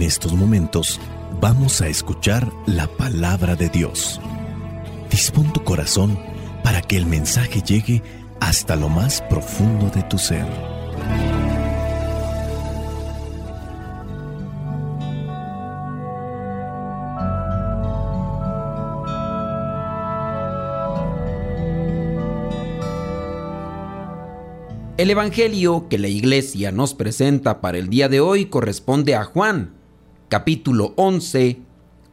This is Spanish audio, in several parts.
En estos momentos vamos a escuchar la palabra de Dios. Dispón tu corazón para que el mensaje llegue hasta lo más profundo de tu ser. El Evangelio que la iglesia nos presenta para el día de hoy corresponde a Juan, capítulo 11,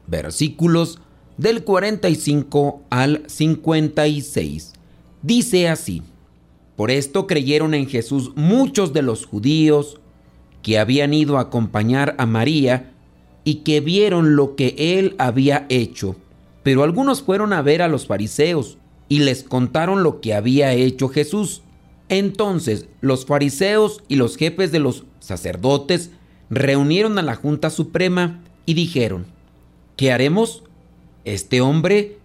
versículos del 45 al 56. Dice así, por esto creyeron en Jesús muchos de los judíos que habían ido a acompañar a María y que vieron lo que él había hecho. Pero algunos fueron a ver a los fariseos y les contaron lo que había hecho Jesús. Entonces los fariseos y los jefes de los sacerdotes reunieron a la Junta Suprema y dijeron, ¿qué haremos? Este hombre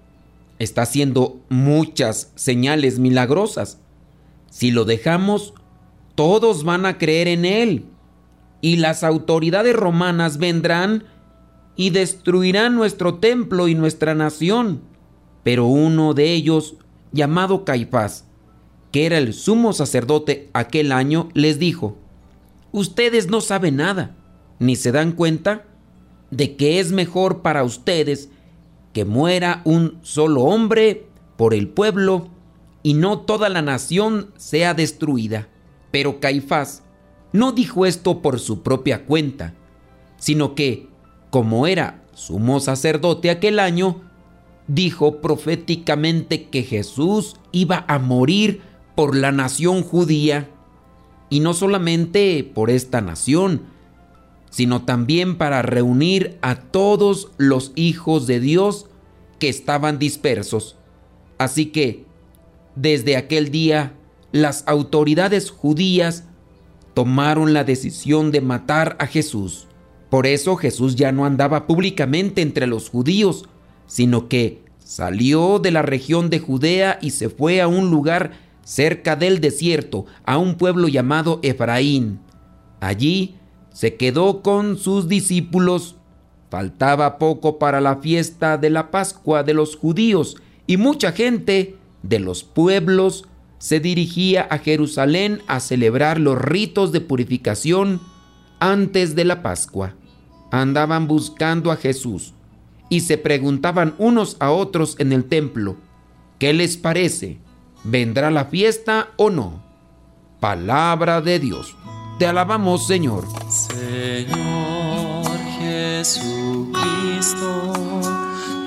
está haciendo muchas señales milagrosas. Si lo dejamos, todos van a creer en él. Y las autoridades romanas vendrán y destruirán nuestro templo y nuestra nación. Pero uno de ellos, llamado Caifás, que era el sumo sacerdote aquel año, les dijo, ustedes no saben nada, ni se dan cuenta de que es mejor para ustedes que muera un solo hombre por el pueblo y no toda la nación sea destruida. Pero Caifás no dijo esto por su propia cuenta, sino que, como era sumo sacerdote aquel año, dijo proféticamente que Jesús iba a morir por la nación judía, y no solamente por esta nación, sino también para reunir a todos los hijos de Dios que estaban dispersos. Así que, desde aquel día, las autoridades judías tomaron la decisión de matar a Jesús. Por eso Jesús ya no andaba públicamente entre los judíos, sino que salió de la región de Judea y se fue a un lugar cerca del desierto, a un pueblo llamado Efraín. Allí se quedó con sus discípulos. Faltaba poco para la fiesta de la Pascua de los judíos y mucha gente de los pueblos se dirigía a Jerusalén a celebrar los ritos de purificación antes de la Pascua. Andaban buscando a Jesús y se preguntaban unos a otros en el templo, ¿qué les parece? ¿Vendrá la fiesta o no? Palabra de Dios. Te alabamos, Señor. Señor Jesucristo,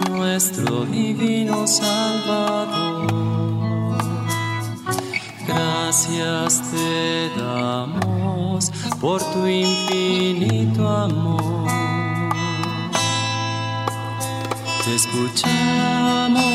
nuestro divino Salvador. Gracias te damos por tu infinito amor. Te escuchamos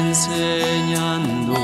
enseñando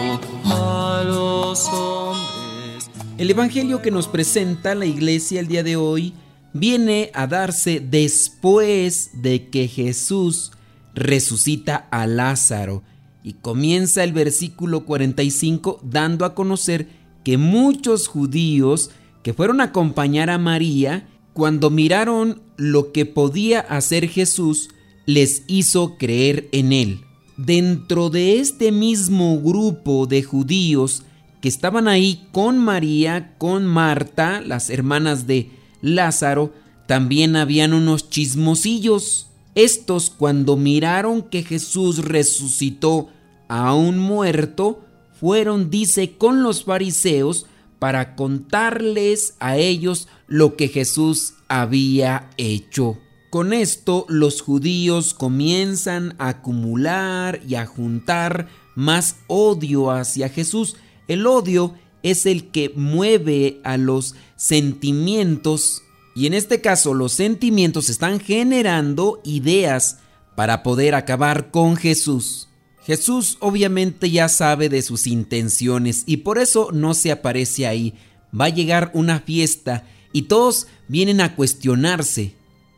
a los hombres. El Evangelio que nos presenta la iglesia el día de hoy viene a darse después de que Jesús resucita a Lázaro y comienza el versículo 45 dando a conocer que muchos judíos que fueron a acompañar a María, cuando miraron lo que podía hacer Jesús, les hizo creer en él dentro de este mismo grupo de judíos que estaban ahí con María, con Marta, las hermanas de Lázaro, también habían unos chismosillos. Estos cuando miraron que Jesús resucitó a un muerto, fueron, dice, con los fariseos para contarles a ellos lo que Jesús había hecho. Con esto los judíos comienzan a acumular y a juntar más odio hacia Jesús. El odio es el que mueve a los sentimientos Y en este caso los sentimientos están generando ideas para poder acabar con Jesús. Jesús obviamente ya sabe de sus intenciones y por eso no se aparece ahí. Va a llegar una fiesta y todos vienen a cuestionarse.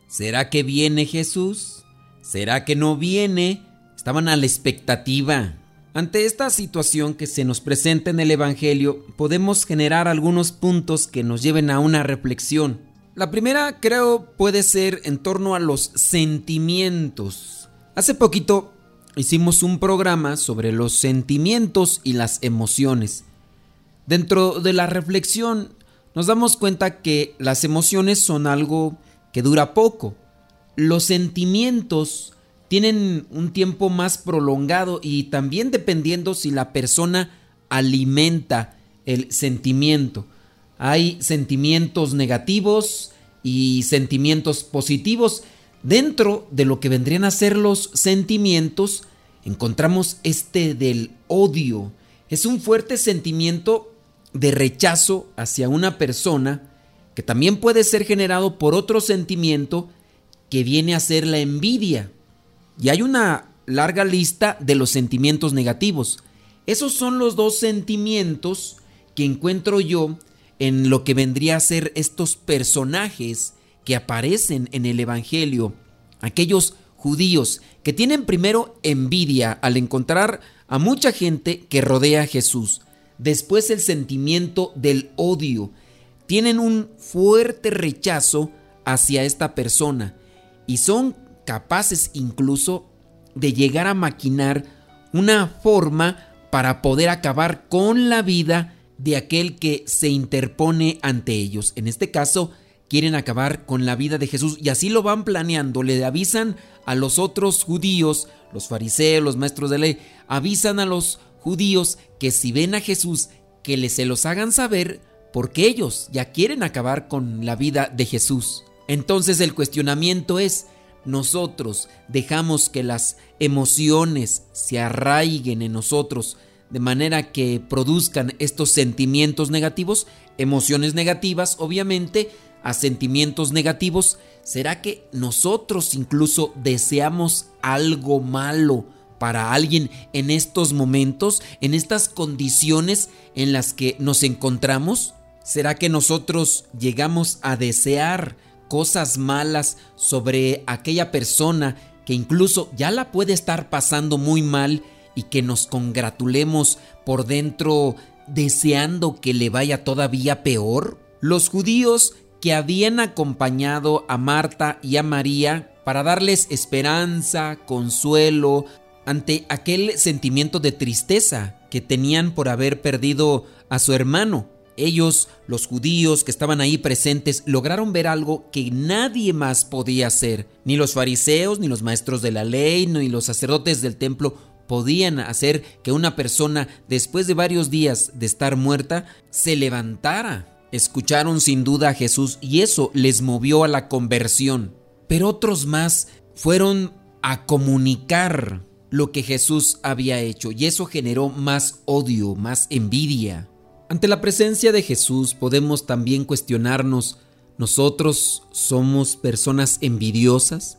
¿Será que viene Jesús? ¿Será que no viene? Estaban a la expectativa. Ante esta situación que se nos presenta en el Evangelio, podemos generar algunos puntos que nos lleven a una reflexión. La primera creo puede ser en torno a los sentimientos. Hace poquito hicimos un programa sobre los sentimientos y las emociones. Dentro de la reflexión nos damos cuenta que las emociones son algo que dura poco. Los sentimientos tienen un tiempo más prolongado y también dependiendo si la persona alimenta el sentimiento. Hay sentimientos negativos y sentimientos positivos. Dentro de lo que vendrían a ser los sentimientos, encontramos este del odio. Es un fuerte sentimiento de rechazo hacia una persona que también puede ser generado por otro sentimiento que viene a ser la envidia. Y hay una larga lista de los sentimientos negativos. Esos son los dos sentimientos que encuentro yo en lo que vendría a ser estos personajes que aparecen en el Evangelio. Aquellos judíos que tienen primero envidia al encontrar a mucha gente que rodea a Jesús después el sentimiento del odio. Tienen un fuerte rechazo hacia esta persona y son capaces incluso de llegar a maquinar una forma para poder acabar con la vida de aquel que se interpone ante ellos. En este caso, quieren acabar con la vida de Jesús y así lo van planeando. Le avisan a los otros judíos, los fariseos, los maestros de ley, avisan a los judíos que si ven a Jesús, que les se los hagan saber porque ellos ya quieren acabar con la vida de Jesús. Entonces el cuestionamiento es, nosotros dejamos que las emociones se arraiguen en nosotros de manera que produzcan estos sentimientos negativos, emociones negativas obviamente, a sentimientos negativos, ¿será que nosotros incluso deseamos algo malo? para alguien en estos momentos, en estas condiciones en las que nos encontramos? ¿Será que nosotros llegamos a desear cosas malas sobre aquella persona que incluso ya la puede estar pasando muy mal y que nos congratulemos por dentro deseando que le vaya todavía peor? Los judíos que habían acompañado a Marta y a María para darles esperanza, consuelo, ante aquel sentimiento de tristeza que tenían por haber perdido a su hermano. Ellos, los judíos que estaban ahí presentes, lograron ver algo que nadie más podía hacer. Ni los fariseos, ni los maestros de la ley, ni los sacerdotes del templo podían hacer que una persona, después de varios días de estar muerta, se levantara. Escucharon sin duda a Jesús y eso les movió a la conversión. Pero otros más fueron a comunicar lo que Jesús había hecho y eso generó más odio, más envidia. Ante la presencia de Jesús podemos también cuestionarnos, ¿nosotros somos personas envidiosas?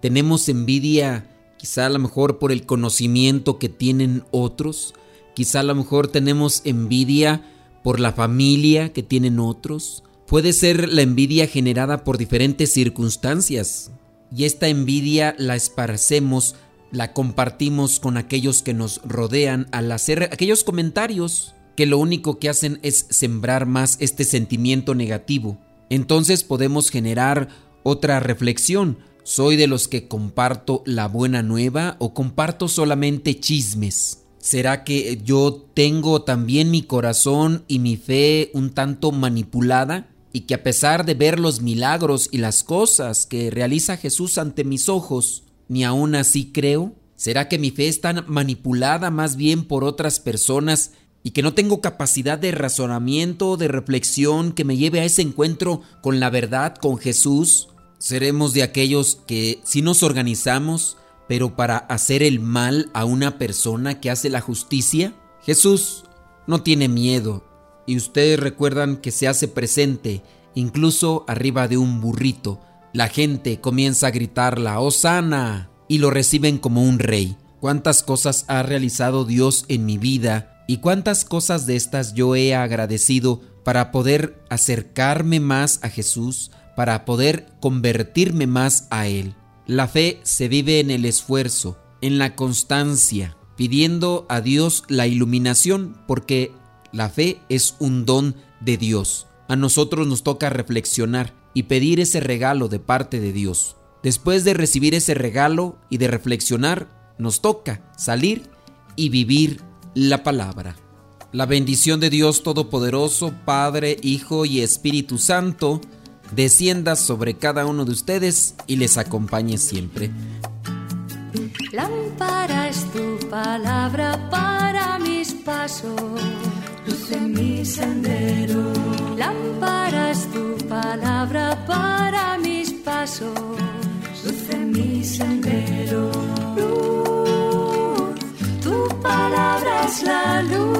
¿Tenemos envidia quizá a lo mejor por el conocimiento que tienen otros? Quizá a lo mejor tenemos envidia por la familia que tienen otros. Puede ser la envidia generada por diferentes circunstancias y esta envidia la esparcemos la compartimos con aquellos que nos rodean al hacer aquellos comentarios que lo único que hacen es sembrar más este sentimiento negativo. Entonces podemos generar otra reflexión. ¿Soy de los que comparto la buena nueva o comparto solamente chismes? ¿Será que yo tengo también mi corazón y mi fe un tanto manipulada? Y que a pesar de ver los milagros y las cosas que realiza Jesús ante mis ojos, ni aún así creo? ¿Será que mi fe es tan manipulada más bien por otras personas y que no tengo capacidad de razonamiento, de reflexión que me lleve a ese encuentro con la verdad, con Jesús? ¿Seremos de aquellos que si nos organizamos, pero para hacer el mal a una persona que hace la justicia? Jesús no tiene miedo y ustedes recuerdan que se hace presente incluso arriba de un burrito. La gente comienza a gritar la Osana y lo reciben como un rey. ¿Cuántas cosas ha realizado Dios en mi vida y cuántas cosas de estas yo he agradecido para poder acercarme más a Jesús, para poder convertirme más a Él? La fe se vive en el esfuerzo, en la constancia, pidiendo a Dios la iluminación, porque la fe es un don de Dios. A nosotros nos toca reflexionar y pedir ese regalo de parte de Dios. Después de recibir ese regalo y de reflexionar, nos toca salir y vivir la palabra. La bendición de Dios Todopoderoso, Padre, Hijo y Espíritu Santo, descienda sobre cada uno de ustedes y les acompañe siempre. Lámpara es tu palabra para mis pasos, luz en mi sendero. Lámpara es tu palabra para mis pasos, luz en mi sendero. La luz